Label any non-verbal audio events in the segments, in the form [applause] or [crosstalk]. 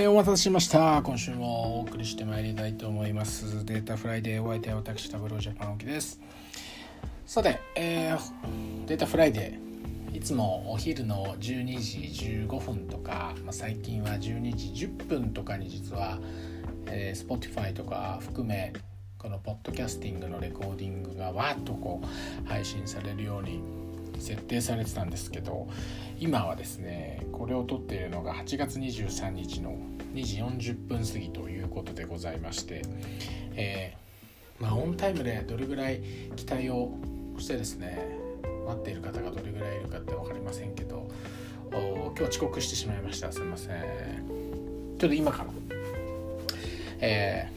えー、お待たせしました。今週もお送りしてまいりたいと思います。データフライデーお相手は私タブロージャパンオキです。さて、えー、データフライデーいつもお昼の12時15分とか、まあ、最近は12時10分とかに実は、えー、Spotify とか含めこのポッドキャスティングのレコーディングがわーっとこう配信されるように設定されてたんですけど今はですねこれを撮っているのが8月23日の2時40分過ぎということでございまして、えー、まあ、オンタイムでどれぐらい期待をしてですね待っている方がどれぐらいいるかって分かりませんけど今日遅刻してしまいました。すいません。ちょっと今から、え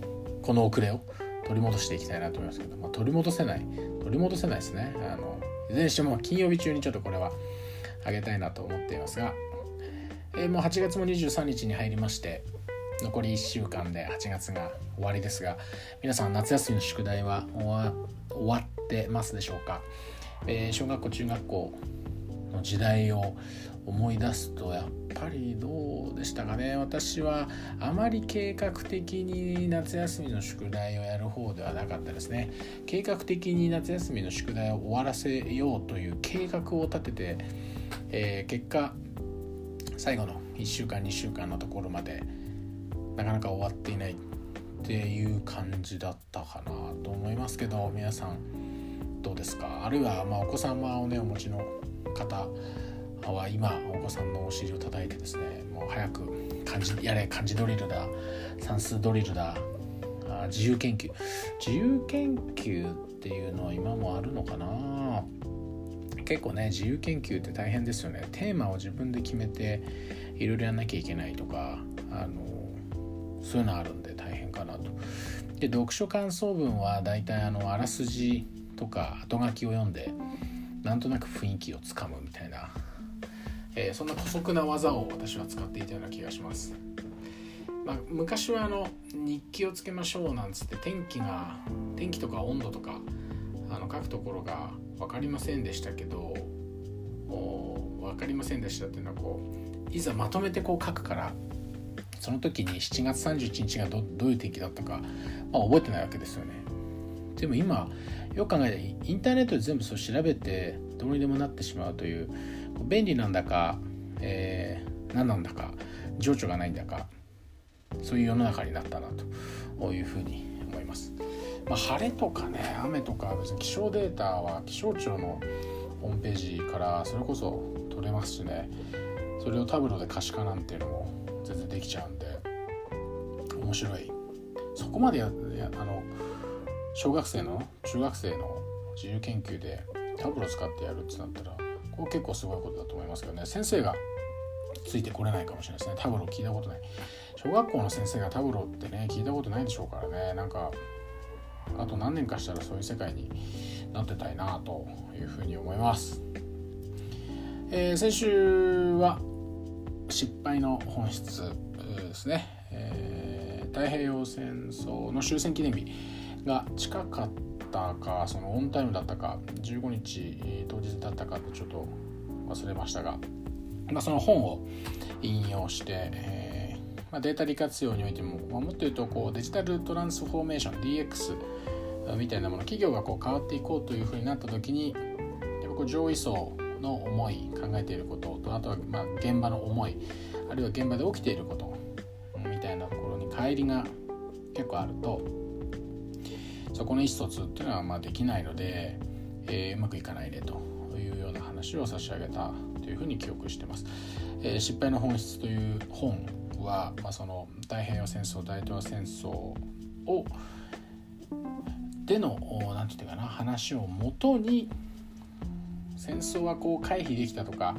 ー、この遅れを取り戻していきたいなと思いますけど、まあ、取り戻せない取り戻せないですね。あのいずれにしても金曜日中にちょっとこれはあげたいなと思っていますが、えー、もう8月も23日に入りまして残り1週間で8月が終わりですが皆さん夏休みの宿題は終わってますでしょうか、えー、小学校中学校の時代を思い出すとやっぱりどうでしたかね？私はあまり計画的に夏休みの宿題をやる方ではなかったですね。計画的に夏休みの宿題を終わらせようという計画を立てて、えー、結果最後の1週間2週間のところまでなかなか終わっていないっていう感じだったかなと思いますけど皆さんどうですか？あるいはまお子様をねお持ちの方は今お子さんのお尻を叩いてですねもう早く漢字やれ漢字ドリルだ算数ドリルだ自由研究。自由研究っていうのは今もあるのかな？結構ね自由研究って大変ですよねテーマを自分で決めていろいろやんなきゃいけないとかあのそういうのあるんで大変かなとで読書感想文は大体あのあらすじとか後書きを読んでなんとなく雰囲気をつかむみたいなえー、そんな姑息な技を私は使っていたような気がします。まあ、昔はあの日記をつけましょうなんつって天気が天気とか温度とかあの書くところが分かりませんでしたけど分かりませんでしたっていうのはこういざまとめてこう書くからその時に7月31日がどういう天気だったか、まあ、覚えてないわけですよね。でも今よく考えてインターネットで全部そう調べてどうにでもなってしまうという便利なんだか、えー、何なんだか情緒がないんだかそういう世の中になったなというふうに思います。まあ、晴れとかね雨とか別に気象データは気象庁のホームページからそれこそ取れますしね。それをタブロで可視化なんていうのも全然できちゃうんで面白い。そこまでやあの小学生の中学生の自由研究でタブロ使ってやるってなったらこれ結構すごいことだと思いますけどね。先生がついてこれないかもしれないですね。タブロー聞いたことない。小学校の先生がタブロってね聞いたことないでしょうからね。なんかあと何年かしたらそういう世界になってたいなというふうに思います、えー、先週は失敗の本質ですね、えー、太平洋戦争の終戦記念日が近かったかそのオンタイムだったか15日当日だったかってちょっと忘れましたが、まあ、その本を引用して、え、まあ、データ利活用においても、まあ、もっと言うとこうデジタルトランスフォーメーション DX みたいなもの企業がこう変わっていこうというふうになった時にやっぱこう上位層の思い考えていることとあとはま現場の思いあるいは現場で起きていることみたいなところに乖離が結構あるとそこの意思疎通っていうのはまあできないので、えー、うまくいかないねというような話を差し上げたというふうに記憶してます。えー、失敗の本質という本は、まあ、その太平洋戦争大東亜戦争をでの何て言うかな話をもとに戦争はこう回避できたとか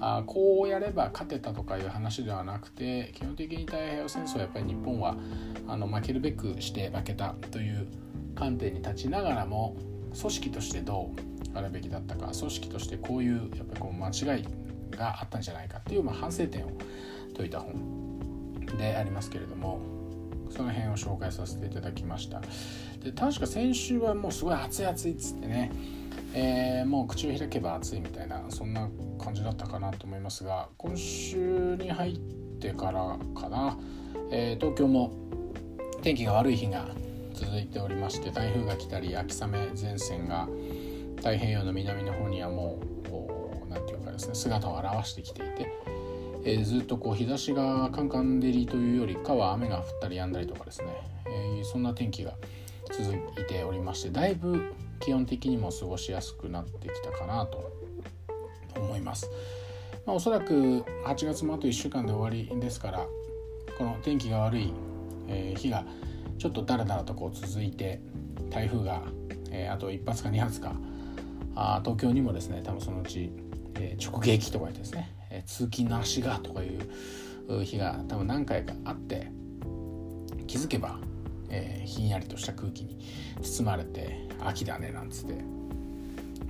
あこうやれば勝てたとかいう話ではなくて基本的に太平洋戦争はやっぱり日本はあの負けるべくして負けたという観点に立ちながらも組織としてどうあるべきだったか組織としてこういうやっぱりこう間違いがあったんじゃないかっていう、まあ、反省点を説いた本でありますけれどもその辺を紹介させていただきました。で確か先週はもうすごい熱い熱いっつってね、えー、もう口を開けば熱いみたいなそんな感じだったかなと思いますが今週に入ってからかな、えー、東京も天気が悪い日が続いておりまして台風が来たり秋雨前線が太平洋の南の方にはもう何て言うかですね姿を現してきていて、えー、ずっとこう日差しがカンカン照りというよりかは雨が降ったり止んだりとかですね、えー、そんな天気が続いておりましてだいぶ気温的にも過ごしやすくなってきたかなと思います。まあ、おそらく8月もあと1週間で終わりですからこの天気が悪い、え、日がちょっとだらだらとこう続いて台風が、え、あと1発か2発かあ東京にもですね多分そのうち、え、直撃とか言ってですね、え、通勤の足がとかいう日が多分何回かあって気づけば、えー、ひんやりとした空気に包まれて秋だねなんつって。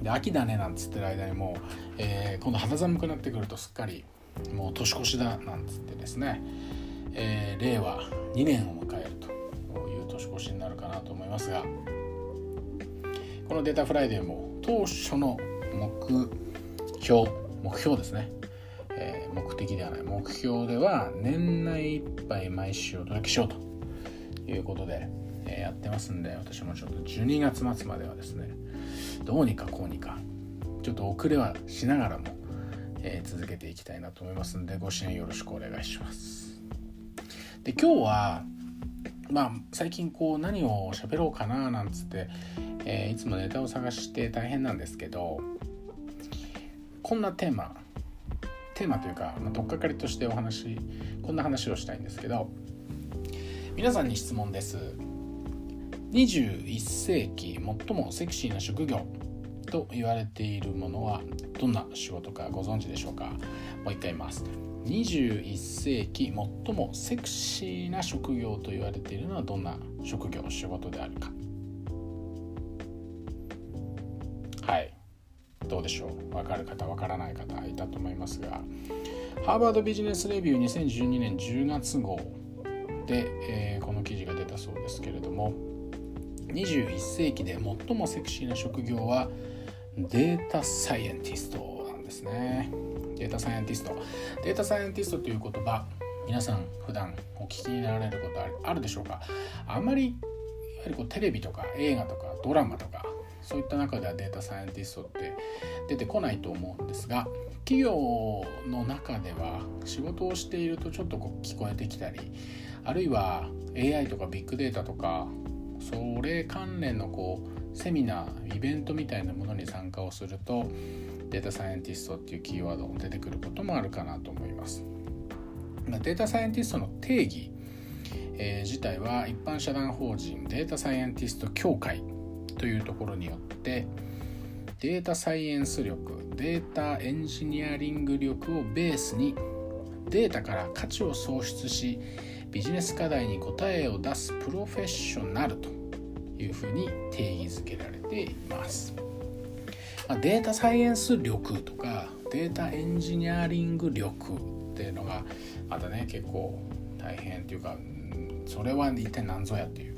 で秋だねなんつってる間にもう、えー、今度肌寒くなってくるとすっかりもう年越しだなんつってですね、えー、令和2年を迎えるという年越しになるかなと思いますがこのデータフライデーも当初の目標目標ですね、えー、目的ではない。目標では年内いっぱい毎週お届けしようと。いうことで、えー、やってますんで私もちょっと12月末まではですねどうにかこうにかちょっと遅れはしながらも、えー、続けていきたいなと思いますんでご支援よろしくお願いします。で今日はまあ最近こう何を喋ろうかななんつって、え、いつもネタを探して大変なんですけどこんなテーマテーマというか、まあ、取っかかりとしてお話こんな話をしたいんですけど皆さんに質問です。21世紀最もセクシーな職業と言われているものはどんな仕事かご存知でしょうか？もう一回言います。21世紀最もセクシーな職業と言われているのはどんな職業仕事であるか。はい。どうでしょう。分かる方分からない方いたと思いますがハーバードビジネスレビュー2012年10月号で、えー、この記事が出たそうですけれども21世紀で最もセクシーな職業はデータサイエンティストなんですね。データサイエンティストデータサイエンティストという言葉皆さん普段お聞きになられることあるでしょうか？あまりいわゆるこうテレビとか映画とかドラマとかそういった中ではデータサイエンティストって出てこないと思うんですが企業の中では仕事をしているとちょっとこう聞こえてきたりあるいは AI とかビッグデータとかそれ関連のこうセミナーイベントみたいなものに参加をするとデータサイエンティストっていうキーワードも出てくることもあるかなと思います。データサイエンティストの定義、えー、自体は一般社団法人データサイエンティスト協会というところによってデータサイエンス力データエンジニアリング力をベースにデータから価値を創出しビジネス課題に答えを出すプロフェッショナルというふうに定義づけられています。ま、データサイエンス力とかデータエンジニアリング力っていうのがまたね結構大変っていうかそれは一体何ぞやっていう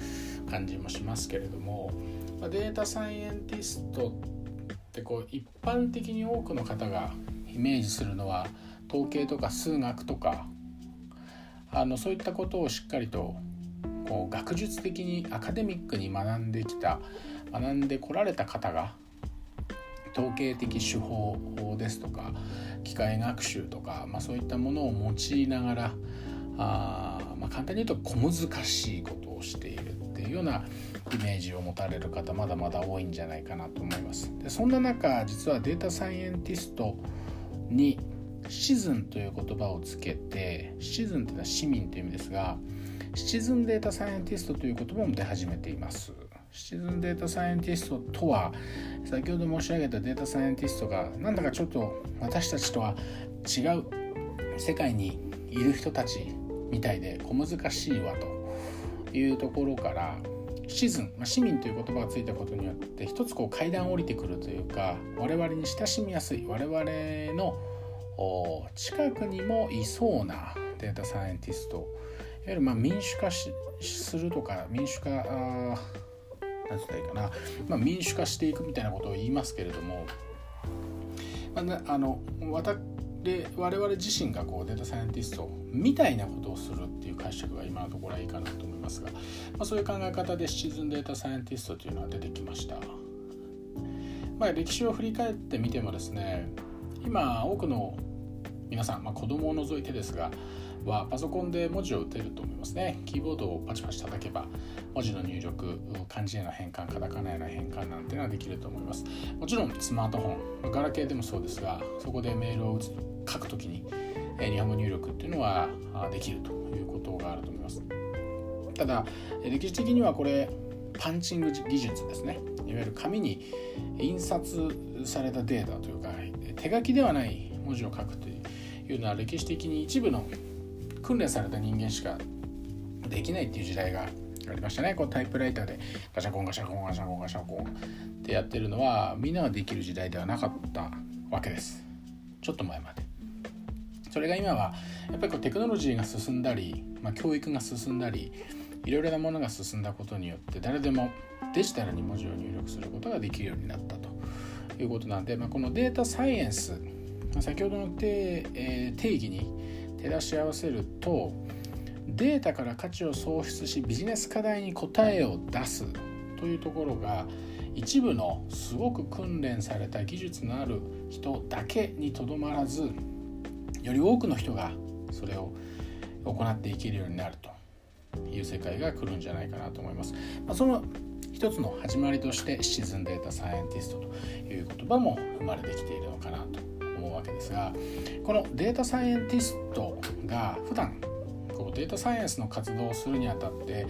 感じもしますけれども、ま、データサイエンティストってこう一般的に多くの方がイメージするのは統計とか数学とかあのそういったことをしっかりとこう学術的にアカデミックに学んできた学んでこられた方が統計的手法ですとか機械学習とか、まあ、そういったものを用いながらあ、まあ、簡単に言うと小難しいことをしている。ていうようなイメージを持たれる方まだまだ多いんじゃないかなと思います。でそんな中実はデータサイエンティストにシズンという言葉をつけてシズンというのは市民という意味ですがシチズンデータサイエンティストという言葉も出始めていますシチズンデータサイエンティストとは先ほど申し上げたデータサイエンティストがなんだかちょっと私たちとは違う世界にいる人たちみたいで小難しいわというところからシチズン、まあ、市民という言葉がついたことによって一つこう階段を降りてくるというか我々に親しみやすい我々の近くにもいそうなデータサイエンティストいわゆるま民主化するとか民主化何て言ったらいいかな、まあ、民主化していくみたいなことを言いますけれども、まあ、あので我々自身がこうデータサイエンティストみたいなことをするっていう解釈が今のところはいいかなと思いますが、まあ、そういう考え方でシチズンデータサイエンティストというのは出てきました。まあ、歴史を振り返ってみてもですね今多くの皆さん、まあ、子供を除いてですがはパソコンで文字を打てると思いますね。キーボードをパチパチ叩けば文字の入力漢字への変換カタカナへの変換なんてのはできると思います。もちろんスマートフォンガラケーでもそうですがそこでメールを打つ書くときに日本語入力っていうのはできるということがあると思います。ただ歴史的にはこれパンチング技術ですね。いわゆる紙に印刷されたデータというか手書きではない文字を書くというのは歴史的に一部の訓練された人間しかできないっていう時代がありましたね。こうタイプライターでガシャコンガシャコンガシャコンガシャコンってやってるのはみんなができる時代ではなかったわけです。ちょっと前まで。それが今はやっぱりこうテクノロジーが進んだり、まあ、教育が進んだりいろいろなものが進んだことによって誰でもデジタルに文字を入力することができるようになったということなんで、まあ、このデータサイエンス先ほどの定,、えー、定義に照らし合わせるとデータから価値を創出しビジネス課題に答えを出すというところが一部のすごく訓練された技術のある人だけにとどまらずより多くの人がそれを行っていけるようになるという世界が来るんじゃないかなと思います。まあ、その一つの始まりとしてシチズンデータサイエンティストという言葉も生まれてきているのかなとわけですがこのデータサイエンティストが普段こうデータサイエンスの活動をするにあたって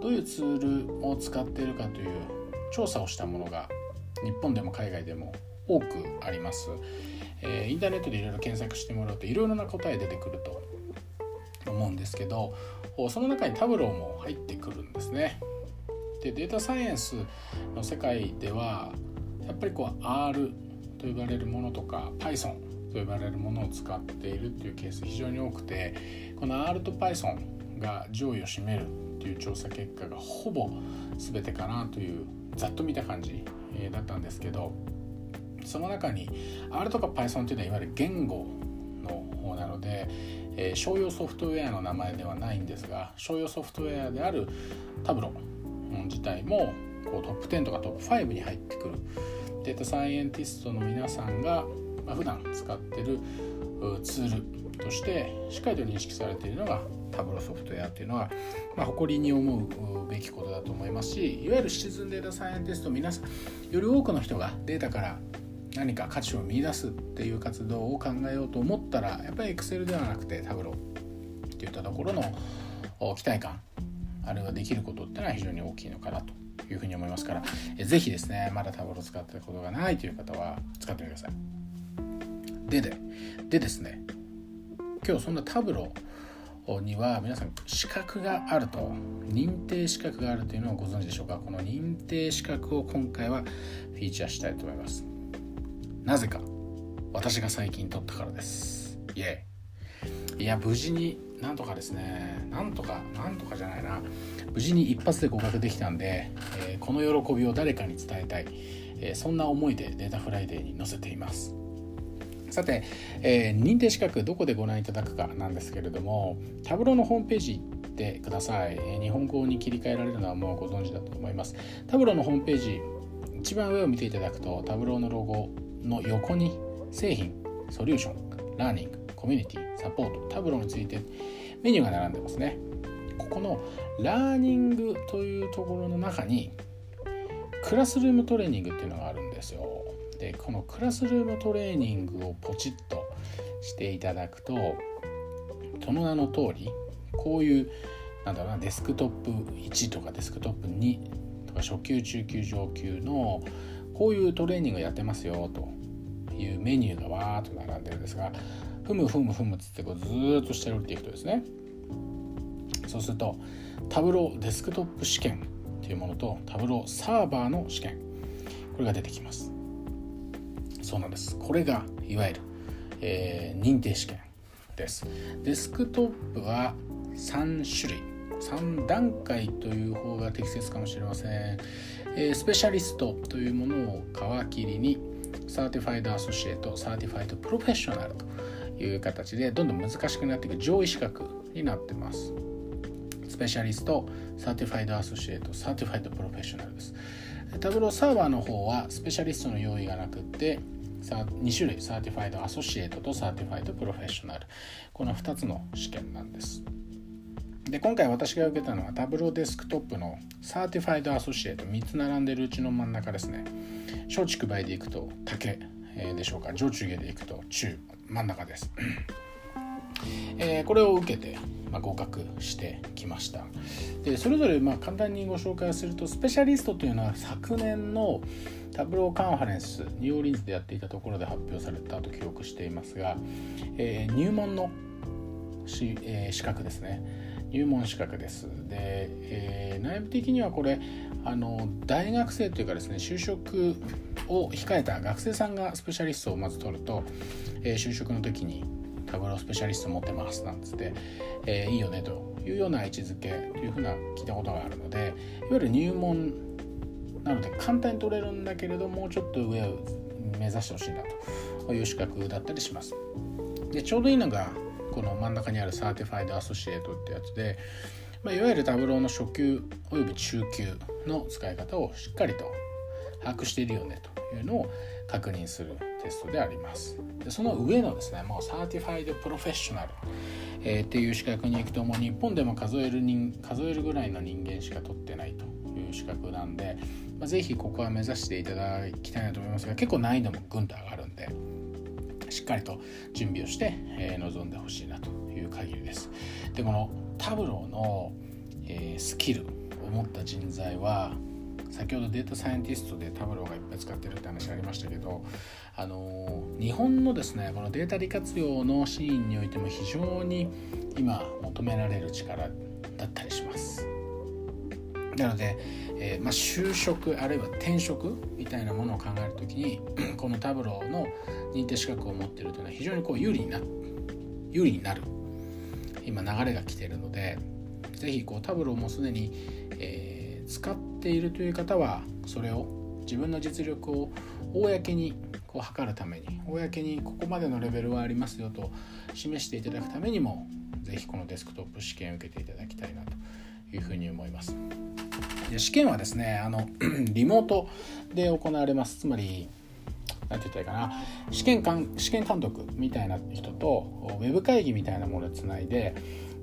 どういうツールを使っているかという調査をしたものが日本でも海外でも多くあります、えー、インターネットでいろいろ検索してもらうといろいろな答え出てくると思うんですけどその中にタブローも入ってくるんですね。でデータサイエンスの世界ではやっぱりこう R と呼ばれるものとか Python と呼ばれるものを使っているっていうケース非常に多くてこの R と Python が上位を占めるっていう調査結果がほぼ全てかなというざっと見た感じだったんですけどその中に R とか Python っていうのはいわゆる言語の方なので、え、商用ソフトウェアの名前ではないんですが商用ソフトウェアであるタブロ自体もこうトップ10とかトップ5に入ってくる。データサイエンティストの皆さんが、まあ、普段使ってるツールとしてしっかりと認識されているのがタブロソフトウェアっていうのは、まあ、誇りに思うべきことだと思いますしいわゆるシチズンデータサイエンティスト皆さんより多くの人がデータから何か価値を見出すっていう活動を考えようと思ったらやっぱり Excel ではなくてタブロっていったところの期待感あるいはできることっていうのは非常に大きいのかなというふうに思いますからえぜひですねまだタブロ使ってることがないという方は使ってみてください。でででですね今日そんなタブロには皆さん資格があると認定資格があるというのをご存知でしょうか？この認定資格を今回はフィーチャーしたいと思います。なぜか私が最近取ったからです。イエイ。いや無事になんとかですねなんとかなんとかじゃないな。無事に一発で合格できたんで、えー、この喜びを誰かに伝えたい、えー、そんな思いでデータフライデーに載せています。さて、えー、認定資格どこでご覧いただくかなんですけれどもタブローのホームページ行ってください、日本語に切り替えられるのはもうご存知だと思います。タブローのホームページ一番上を見ていただくとタブローのロゴの横に製品ソリューションラーニングコミュニティサポートタブローについてメニューが並んでますね。ここのラーニングというところの中にクラスルームトレーニングっていうのがあるんですよ。でこのクラスルームトレーニングをポチッとしていただくとその名の通りこういうなんだろうなデスクトップ1とかデスクトップ2とか初級中級上級のこういうトレーニングやってますよというメニューがわーっと並んでるんですがふむふむふむつってこうずっと下に降りていくとですね。そうするとタブローデスクトップ試験というものとタブローサーバーの試験これが出てきます。そうなんです。これがいわゆる、えー、認定試験です。デスクトップは3種類。3段階という方が適切かもしれません、えー、スペシャリストというものを皮切りにサーティファイドアソシエイトサーティファイドプロフェッショナルという形でどんどん難しくなっていく上位資格になってます。スペシャリストサーティファイドアソシエイトサーティファイドプロフェッショナルです。タブローサーバーの方はスペシャリストの用意がなくって2種類サーティファイドアソシエイトとサーティファイドプロフェッショナルこの2つの試験なんです。で今回私が受けたのはタブローデスクトップのサーティファイドアソシエイト3つ並んでるうちの真ん中ですね。松竹梅でいくと竹、でしょうか。上中下でいくと中。真ん中です。えー、これを受けて、まあ、合格してきました。でそれぞれまあ簡単にご紹介するとスペシャリストというのは昨年のタブローカンファレンスニューオーリンズでやっていたところで発表されたと記憶していますが、えー、入門のし、えー、資格ですね。入門資格です。で、えー、内部的にはこれあの大学生というかですね就職を控えた学生さんがスペシャリストをまず取ると、えー、就職の時にタブロスペシャリスト持ってますなんつって、えー、いいよねというような位置づけというふうな聞いたことがあるのでいわゆる入門なので簡単に取れるんだけれどもうちょっと上を目指してほしいなという資格だったりします。でちょうどいいのがこの真ん中にある Certified Associate ってやつで、まあ、いわゆる Tableau の初級および中級の使い方をしっかりと把握しているよねというのを確認するテストでありますでその上のですねもう Certified Professional、えー、っていう資格に行くともう日本でも数える人数えるぐらいの人間しか取ってないという資格なんで、まあ、ぜひここは目指していただきたいなと思いますが結構難易度もぐんと上がるんでしっかりと準備をして、えー、臨んでほしいなという限りです。でこのタブローの、えー、スキルを持った人材は先ほどデータサイエンティストでタブローがいっぱい使ってるって話ありましたけど、あの日本のですねこのデータ利活用のシーンにおいても非常に今求められる力だったりします。なので、えー、まあ、就職あるいは転職みたいなものを考える時に [clears throat] このタブローの認定資格を持ってるというのは非常にこう有利にな有利になる今流れが来ているので是非こうタブローもすでに、えー、使っているという方はそれを自分の実力を公にこう測るために公にここまでのレベルはありますよと示していただくためにも是非このデスクトップ試験を受けていただきたいなというふうに思います。で試験はですねあの [clears throat] リモートで行われます。つまり何て言ったらいいかな。試験監試験監督みたいな人とウェブ会議みたいなものでつないで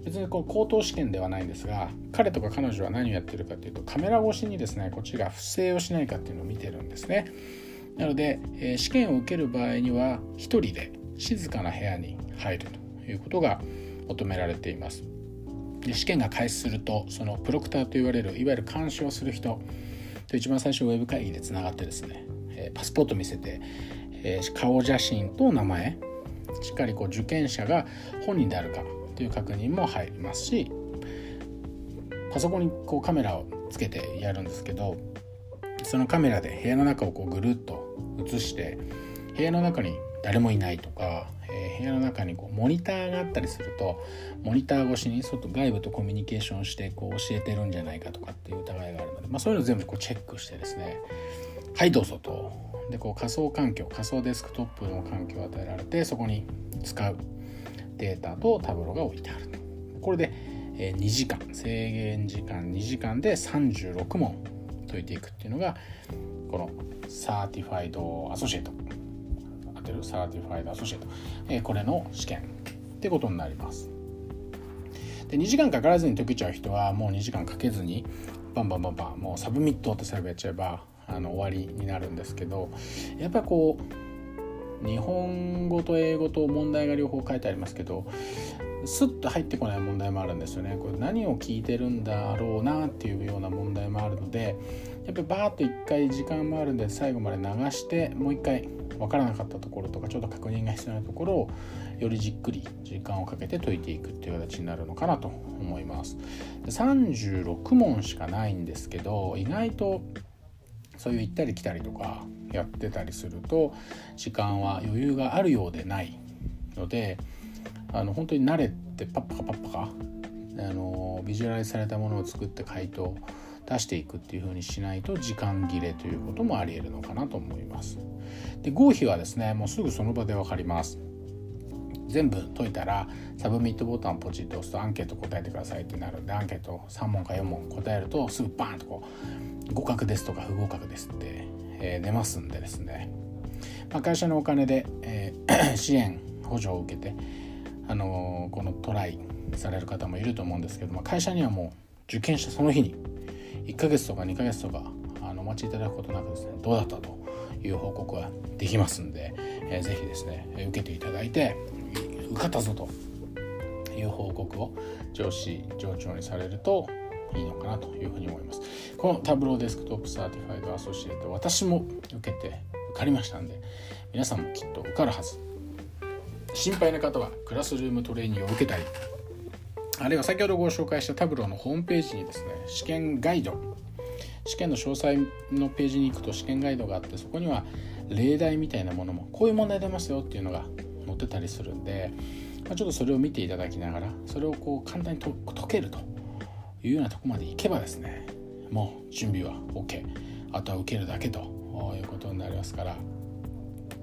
別にこう口頭試験ではないんですが彼とか彼女は何をやってるかっていうとカメラ越しにですねこっちが不正をしないかっていうのを見てるんですね。なので、え、試験を受ける場合には1人で静かな部屋に入るということが求められています。で試験が開始するとそのプロクターと言われるいわゆる監視をする人と一番最初ウェブ会議でつながってですね、え、パスポート見せて、え、顔写真と名前しっかりこう受験者が本人であるかという確認も入りますしパソコンにこうカメラをつけてやるんですけどそのカメラで部屋の中をこうぐるっと映して部屋の中に誰もいないとか、えー、部屋の中にこうモニターがあったりするとモニター越しに外外部とコミュニケーションしてこう教えてるんじゃないかとかっていう疑いがあるので、まあ、そういうの全部こうチェックしてですねはいどうぞと。でこう仮想環境仮想デスクトップの環境を与えられてそこに使うデータとタブロが置いてあるこれで2時間制限時間2時間で36問解いていくっていうのがこの Certified Associate 当てる Certified Associate、えこれの試験ってことになります。で2時間かからずに解けちゃう人はもう2時間かけずにバンバンバンバンもう submit って最後やっちゃえばあの終わりになるんですけどやっぱこう日本語と英語と問題が両方書いてありますけどスッと入ってこない問題もあるんですよね。これ何を聞いてるんだろうなっていうような問題もあるのでやっぱりバーッと一回時間もあるんで最後まで流してもう一回分からなかったところとかちょっと確認が必要なところをよりじっくり時間をかけて解いていくっていう形になるのかなと思います。36問しかないんですけど意外とそういう行ったり来たりとかやってたりすると時間は余裕があるようでないのであの本当に慣れてパッパカパッパカ？あのビジュアライズされたものを作って回答出していくっていう風にしないと時間切れということもありえるのかなと思います。で合否はですねもうすぐその場で分かります。全部解いたらサブミットボタンポチッと押すとアンケート答えてくださいってなるんでアンケート3問か4問答えるとすぐバーンとこう合格ですとか不合格ですって、えー、出ますんでですね、まあ、会社のお金で、えー、[coughs] 支援補助を受けて、あの、このトライされる方もいると思うんですけども会社にはもう受験したその日に1ヶ月とか2ヶ月とかあのお待ちいただくことなくですねどうだったという報告はできますんで、えー、ぜひですね受けていただいて受かったぞという報告を上司上長にされるといいのかなというふうに思います。この Tableau Desktop Certified Associate 私も受けて受かりましたんで皆さんもきっと受かるはず。心配な方はクラスルームトレーニングを受けたりあるいは先ほどご紹介したタブローのホームページにですね試験ガイド試験の詳細のページに行くと試験ガイドがあってそこには例題みたいなものもこういう問題出ますよっていうのが載ってたりするんで、まあ、ちょっとそれを見ていただきながらそれをこう簡単に解けるというようなとこまでいけばですねもう準備は OK あとは受けるだけということになりますから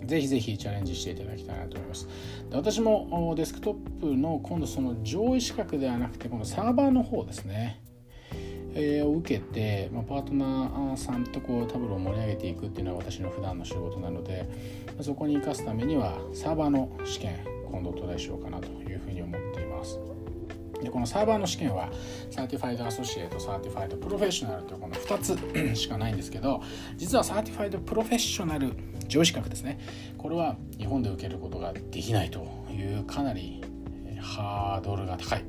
ぜひぜひチャレンジしていただきたいなと思います。で私もデスクトップの今度その上位資格ではなくてこのサーバーの方ですね。えー、を受けて、まあ、パートナーさんとこうタブロを盛り上げていくっていうのは私の普段の仕事なのでそこに生かすためにはサーバーの試験今度トライしようかなというふうに思っています。でこのサーバーの試験は Certified Associate Certified Professional というこの2つ [clears throat] しかないんですけど実は Certified Professional 上位資格ですね。これは日本で受けることができないというかなりハードルが高い、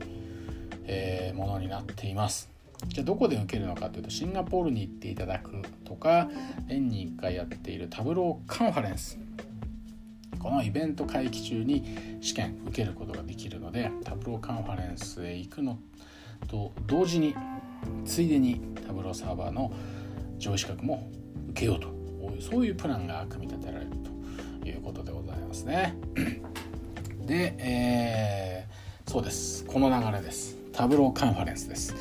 え、ものになっています。じゃあどこで受けるのかというとシンガポールに行っていただくとか年に1回やっている Tableau Conferenceこのイベント会期中に試験受けることができるのでタブローカンファレンスへ行くのと同時についでにタブローサーバーの上位資格も受けようとそういうプランが組み立てられるということでございますね。[clears throat] で、えー、そうですこの流れですタブローカンファレンスです。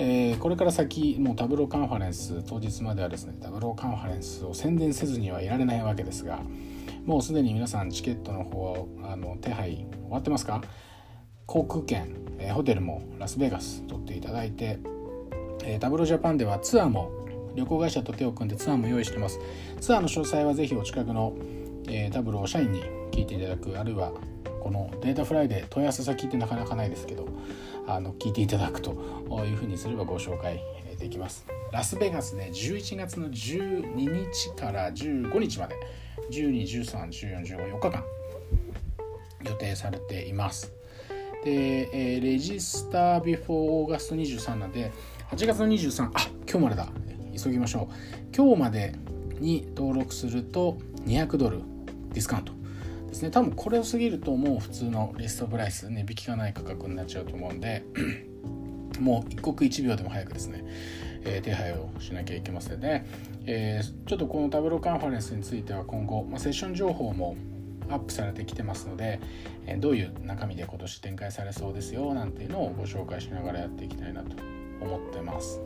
えー、これから先もうタブローカンファレンス当日まではですねタブローカンファレンスを宣伝せずにはいられないわけですがもうすでに皆さんチケットの方あの手配終わってますか？航空券、えー、ホテルもラスベガス取っていただいて、えー、タブロジャパンではツアーも旅行会社と手を組んでツアーも用意してます。ツアーの詳細はぜひお近くの、えー、タブロー社員に聞いていただくあるいはこのデータフライで問い合わせ先ってなかなかないですけどあの聞いていただくというふうにすればご紹介できます。ラスベガスで11月の12日から15日まで12131415日間予定されています。で、えー、レジスタービフォーオーガスト23なんで8月の23あ今日までだ。急ぎましょう。今日までに登録すると200ドルディスカウントですね。多分これを過ぎるともう普通のリストプライス値引きがない価格になっちゃうと思うんでもう一刻一秒でも早くですね、えー、手配をしなきゃいけませんね、えー、ちょっとこの Tableau Conference については今後、まあ、セッション情報もアップされてきてますので、えー、どういう中身で今年展開されそうですよなんていうのをご紹介しながらやっていきたいなと思ってます。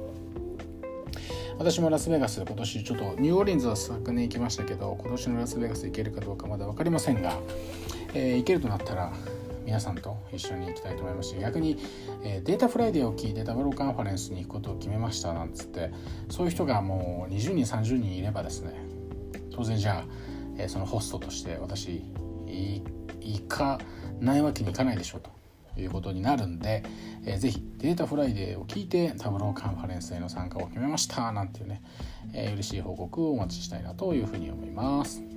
私もラスベガス今年ちょっとニューオーリンズは昨年行きましたけど今年のラスベガス行けるかどうかまだ分かりませんが、えー、行けるとなったら皆さんと一緒に行きたいと思いますし逆に、えー、 Data Friday を聞いて Tableau Conference に行くことを決めましたなんつってそういう人がもう20人30人いればですね当然じゃあ、えー、そのホストとして私行かないわけにいかないでしょうということになるんで、えー、ぜひ Data Friday を聞いて Tableau Conference への参加を決めましたなんていうね、えー、嬉しい報告をお待ちしたいなというふうに思います。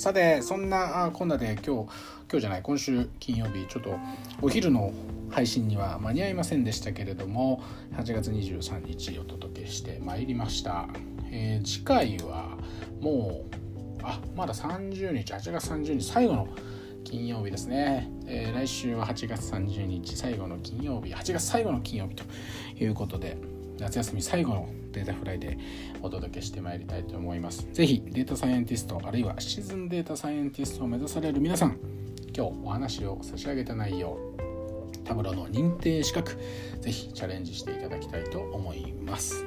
さてそんなこんなで今日今日じゃない今週金曜日ちょっとお昼の配信には間に合いませんでしたけれども8月23日お届けしてまいりました、えー、次回はもうあまだ30日8月30日最後の金曜日ですね、えー、来週は8月30日最後の金曜日8月最後の金曜日ということで夏休み最後のデータフライでお届けしてまいりたいと思います。ぜひデータサイエンティストあるいはシチズンデータサイエンティストを目指される皆さん今日お話を差し上げた内容タブロの認定資格ぜひチャレンジしていただきたいと思います。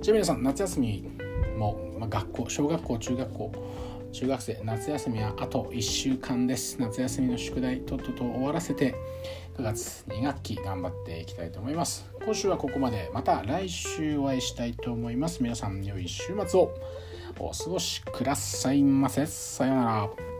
じゃあ皆さん夏休みも、まあ、学校小学校中学校中学生夏休みはあと1週間です。夏休みの宿題とっとと終わらせて9月2学期頑張っていきたいと思います。今週はここまで。また来週お会いしたいと思います。皆さん良い週末を。お過ごしくださいませ。さようなら。